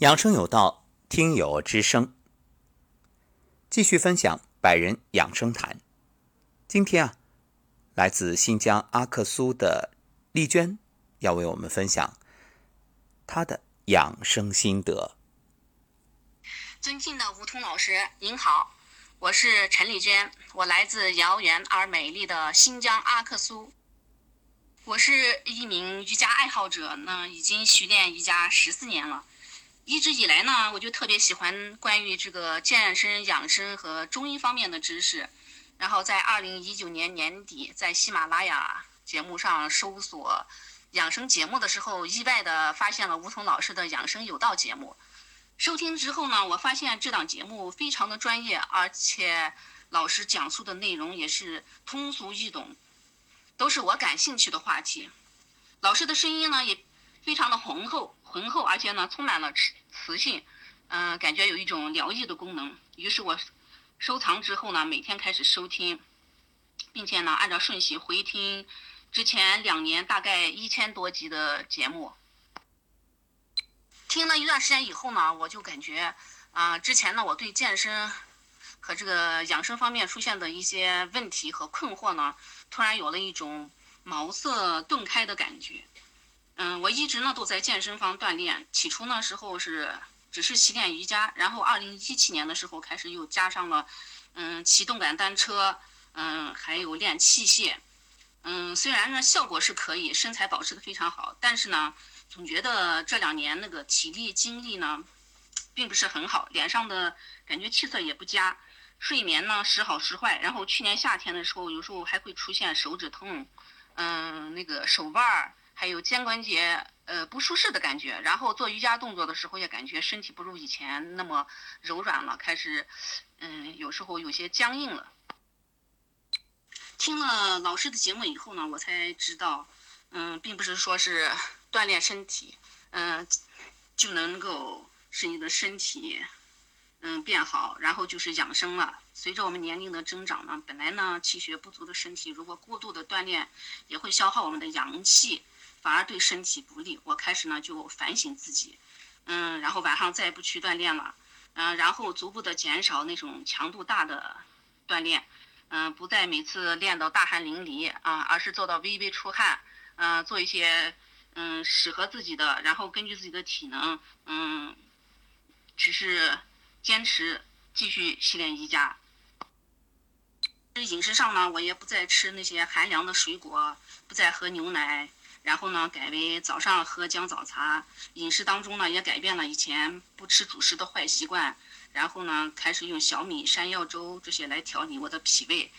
养生有道，听友之声。继续分享百人养生谈。今天啊，来自新疆阿克苏的丽娟要为我们分享她的养生心得。尊敬的吴彤老师，您好，我是陈丽娟，我来自遥远而美丽的新疆阿克苏。我是一名瑜伽爱好者，呢已经训练瑜伽十四年了。一直以来呢，我就特别喜欢关于这个健身、养生和中医方面的知识。然后在二零一九年年底，在喜马拉雅节目上搜索养生节目的时候，意外的发现了吴桐老师的《养生有道》节目。收听之后呢，我发现这档节目非常的专业，而且老师讲述的内容也是通俗易懂，都是我感兴趣的话题。老师的声音呢，也非常的浑厚。浑厚，而且呢，充满了磁磁性，嗯，感觉有一种疗愈的功能。于是我收藏之后呢，每天开始收听，并且呢，按照顺序回听之前两年大概一千多集的节目。听了一段时间以后呢，我就感觉，啊，之前呢，我对健身和这个养生方面出现的一些问题和困惑呢，突然有了一种茅塞顿开的感觉。嗯，我一直呢都在健身房锻炼。起初那时候是只是习练瑜伽，然后二零一七年的时候开始又加上了，嗯，骑动感单车，嗯，还有练器械。嗯，虽然呢效果是可以，身材保持的非常好，但是呢总觉得这两年那个体力精力呢，并不是很好，脸上的感觉气色也不佳，睡眠呢时好时坏。然后去年夏天的时候，有时候还会出现手指痛，嗯，那个手腕儿。还有肩关节呃不舒适的感觉，然后做瑜伽动作的时候也感觉身体不如以前那么柔软了，开始嗯有时候有些僵硬了。听了老师的节目以后呢，我才知道，嗯，并不是说是锻炼身体，嗯，就能够使你的身体嗯变好，然后就是养生了。随着我们年龄的增长呢，本来呢气血不足的身体，如果过度的锻炼，也会消耗我们的阳气。反而对身体不利。我开始呢就反省自己，嗯，然后晚上再也不去锻炼了，嗯，然后逐步的减少那种强度大的锻炼，嗯，不再每次练到大汗淋漓啊，而是做到微微出汗，嗯，做一些嗯适合自己的，然后根据自己的体能，嗯，只是坚持继续习练瑜伽。饮食上呢，我也不再吃那些寒凉的水果，不再喝牛奶。然后呢，改为早上喝姜枣茶，饮食当中呢也改变了以前不吃主食的坏习惯。然后呢，开始用小米、山药粥这些来调理我的脾胃。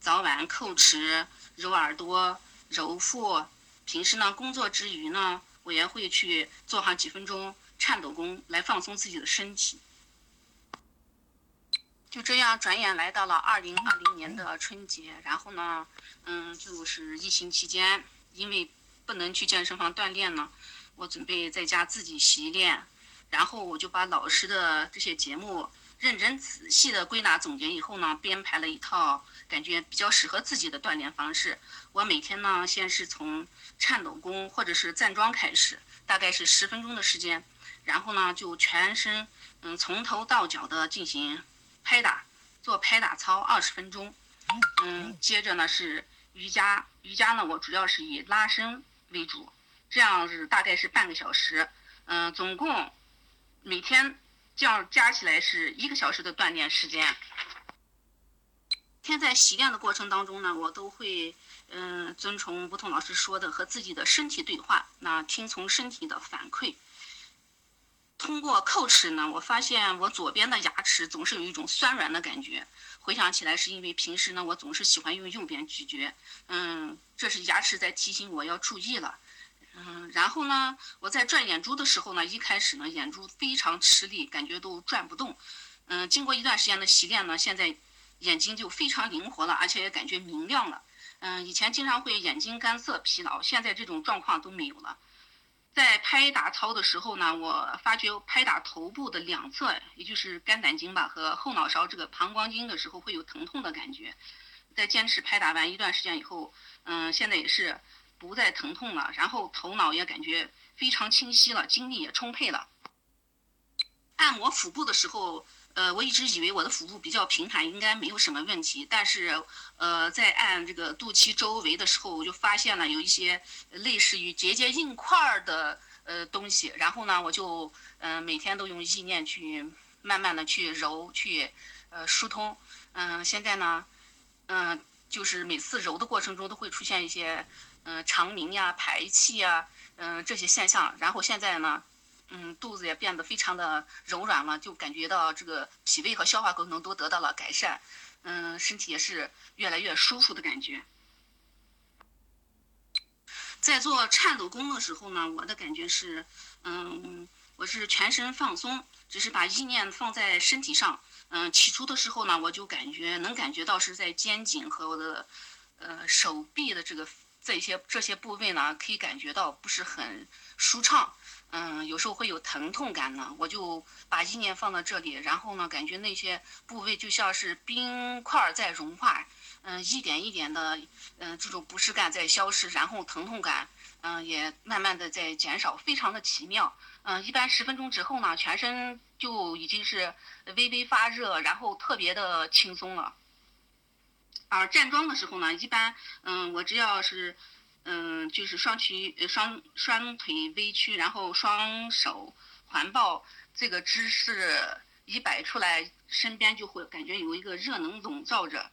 早晚叩齿、揉耳朵、揉腹。平时呢，工作之余呢，我也会去做上几分钟颤抖功来放松自己的身体。就这样，转眼来到了二零二零年的春节。然后呢，嗯，就是疫情期间，因为不能去健身房锻炼呢，我准备在家自己习练，然后我就把老师的这些节目认真仔细的归纳总结以后呢，编排了一套感觉比较适合自己的锻炼方式。我每天呢，先是从颤抖功或者是站桩开始，大概是十分钟的时间，然后呢就全身嗯从头到脚的进行拍打，做拍打操二十分钟，嗯，接着呢是瑜伽，瑜伽呢我主要是以拉伸。为主，这样是大概是半个小时，嗯，总共每天这样加起来是一个小时的锻炼时间。现在习练的过程当中呢，我都会嗯遵从吴桐老师说的和自己的身体对话，那听从身体的反馈。通过叩齿呢，我发现我左边的牙齿总是有一种酸软的感觉。回想起来，是因为平时呢，我总是喜欢用右边咀嚼，嗯，这是牙齿在提醒我要注意了，嗯，然后呢，我在转眼珠的时候呢，一开始呢，眼珠非常吃力，感觉都转不动，嗯，经过一段时间的习练呢，现在眼睛就非常灵活了，而且也感觉明亮了，嗯，以前经常会眼睛干涩、疲劳，现在这种状况都没有了。在拍打操的时候呢，我发觉拍打头部的两侧，也就是肝胆经吧和后脑勺这个膀胱经的时候会有疼痛的感觉。在坚持拍打完一段时间以后，嗯，现在也是不再疼痛了，然后头脑也感觉非常清晰了，精力也充沛了。按摩腹部的时候，呃，我一直以为我的腹部比较平坦，应该没有什么问题。但是，呃，在按这个肚脐周围的时候，我就发现了有一些类似于结节硬块的呃东西。然后呢，我就嗯每天都用意念去慢慢的去揉去呃疏通。嗯，现在呢，嗯，就是每次揉的过程中都会出现一些嗯肠鸣呀、排气呀，嗯这些现象。然后现在呢。嗯，肚子也变得非常的柔软了，就感觉到这个脾胃和消化功能都得到了改善，嗯，身体也是越来越舒服的感觉。在做颤抖功的时候呢，我的感觉是，嗯，我是全身放松，只是把意念放在身体上。嗯，起初的时候呢，我就感觉能感觉到是在肩颈和我的，呃，手臂的这个这些这些部位呢，可以感觉到不是很舒畅。嗯，有时候会有疼痛感呢，我就把意念放到这里，然后呢，感觉那些部位就像是冰块在融化，嗯，一点一点的，嗯，这种不适感在消失，然后疼痛感，嗯，也慢慢的在减少，非常的奇妙。嗯，一般十分钟之后呢，全身就已经是微微发热，然后特别的轻松了。而站桩的时候呢，一般，嗯，我只要是。嗯，就是双曲双双腿微曲，然后双手环抱，这个姿势一摆出来，身边就会感觉有一个热能笼罩着。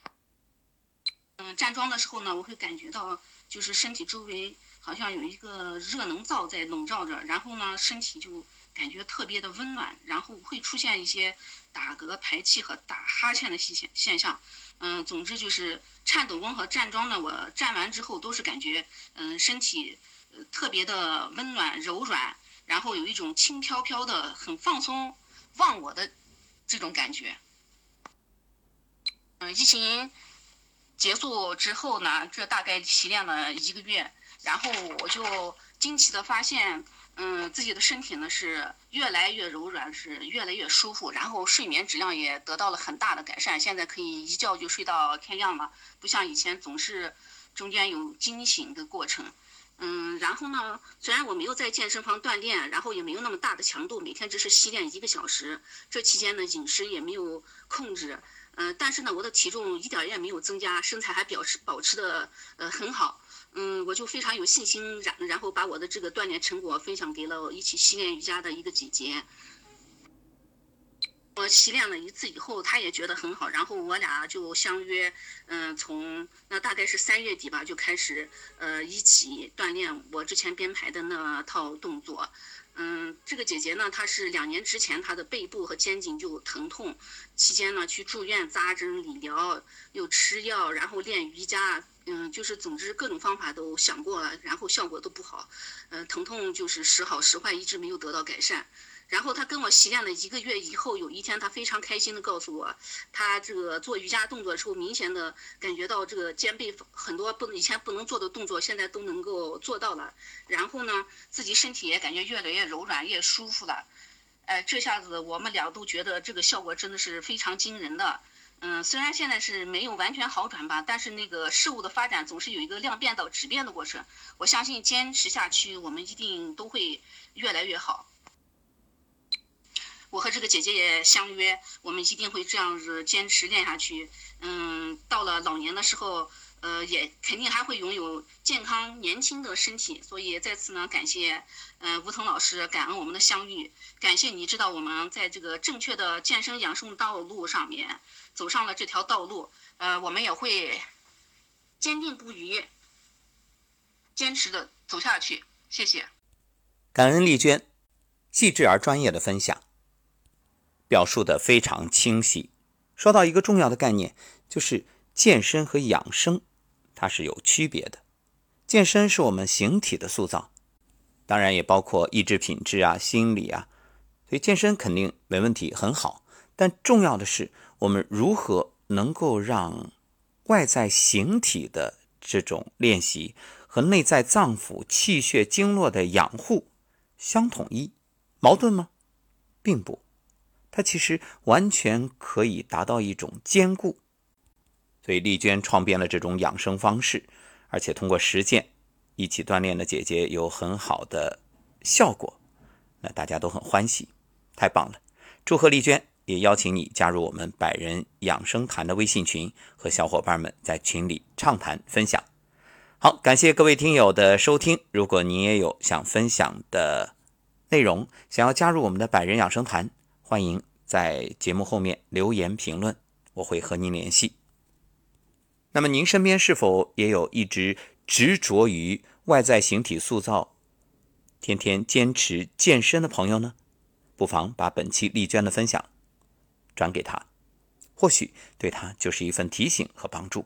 嗯，站桩的时候呢，我会感觉到就是身体周围好像有一个热能罩在笼罩着，然后呢，身体就感觉特别的温暖，然后会出现一些打嗝、排气和打哈欠的现现象。嗯，总之就是颤抖功和站桩呢，我站完之后都是感觉，嗯，身体特别的温暖柔软，然后有一种轻飘飘的、很放松、忘我的这种感觉。嗯，疫情结束之后呢，这大概习练了一个月，然后我就惊奇的发现。嗯，自己的身体呢是越来越柔软，是越来越舒服，然后睡眠质量也得到了很大的改善。现在可以一觉就睡到天亮了，不像以前总是中间有惊醒的过程。嗯，然后呢，虽然我没有在健身房锻炼，然后也没有那么大的强度，每天只是习练一个小时。这期间呢，饮食也没有控制，嗯，但是呢，我的体重一点也没有增加，身材还保持保持的呃很好。嗯，我就非常有信心，然然后把我的这个锻炼成果分享给了一起习练瑜伽的一个姐姐。我习练了一次以后，她也觉得很好，然后我俩就相约，嗯，从那大概是三月底吧，就开始呃一起锻炼我之前编排的那套动作。嗯，这个姐姐呢，她是两年之前她的背部和肩颈就疼痛，期间呢去住院扎针理疗，又吃药，然后练瑜伽。嗯，就是总之各种方法都想过了，然后效果都不好，嗯，疼痛就是时好时坏，一直没有得到改善。然后他跟我习练了一个月以后，有一天他非常开心的告诉我，他这个做瑜伽动作的时候，明显的感觉到这个肩背很多不以前不能做的动作，现在都能够做到了。然后呢，自己身体也感觉越来越柔软，越舒服了。哎，这下子我们俩都觉得这个效果真的是非常惊人的。嗯，虽然现在是没有完全好转吧，但是那个事物的发展总是有一个量变到质变的过程。我相信坚持下去，我们一定都会越来越好。我和这个姐姐也相约，我们一定会这样子坚持练下去。嗯，到了老年的时候，呃，也肯定还会拥有健康年轻的身体。所以再次呢，感谢呃吴腾老师，感恩我们的相遇，感谢你知道我们在这个正确的健身养生道路上面。走上了这条道路，呃，我们也会坚定不移、坚持的走下去。谢谢，感恩丽娟细致而专业的分享，表述的非常清晰。说到一个重要的概念，就是健身和养生，它是有区别的。健身是我们形体的塑造，当然也包括意志品质啊、心理啊，所以健身肯定没问题，很好。但重要的是。我们如何能够让外在形体的这种练习和内在脏腑、气血、经络的养护相统一？矛盾吗？并不，它其实完全可以达到一种兼顾。所以丽娟创编了这种养生方式，而且通过实践一起锻炼的姐姐有很好的效果，那大家都很欢喜，太棒了。祝贺丽娟，也邀请你加入我们百人养生谈的微信群，和小伙伴们在群里畅谈分享。好，感谢各位听友的收听。如果您也有想分享的内容，想要加入我们的百人养生谈，欢迎在节目后面留言评论，我会和您联系。那么您身边是否也有一直执着于外在形体塑造、天天坚持健身的朋友呢？不妨把本期丽娟的分享转给他，或许对他就是一份提醒和帮助。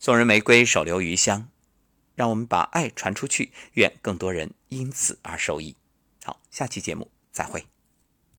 送人玫瑰，手留余香，让我们把爱传出去，愿更多人因此而受益。好，下期节目再会。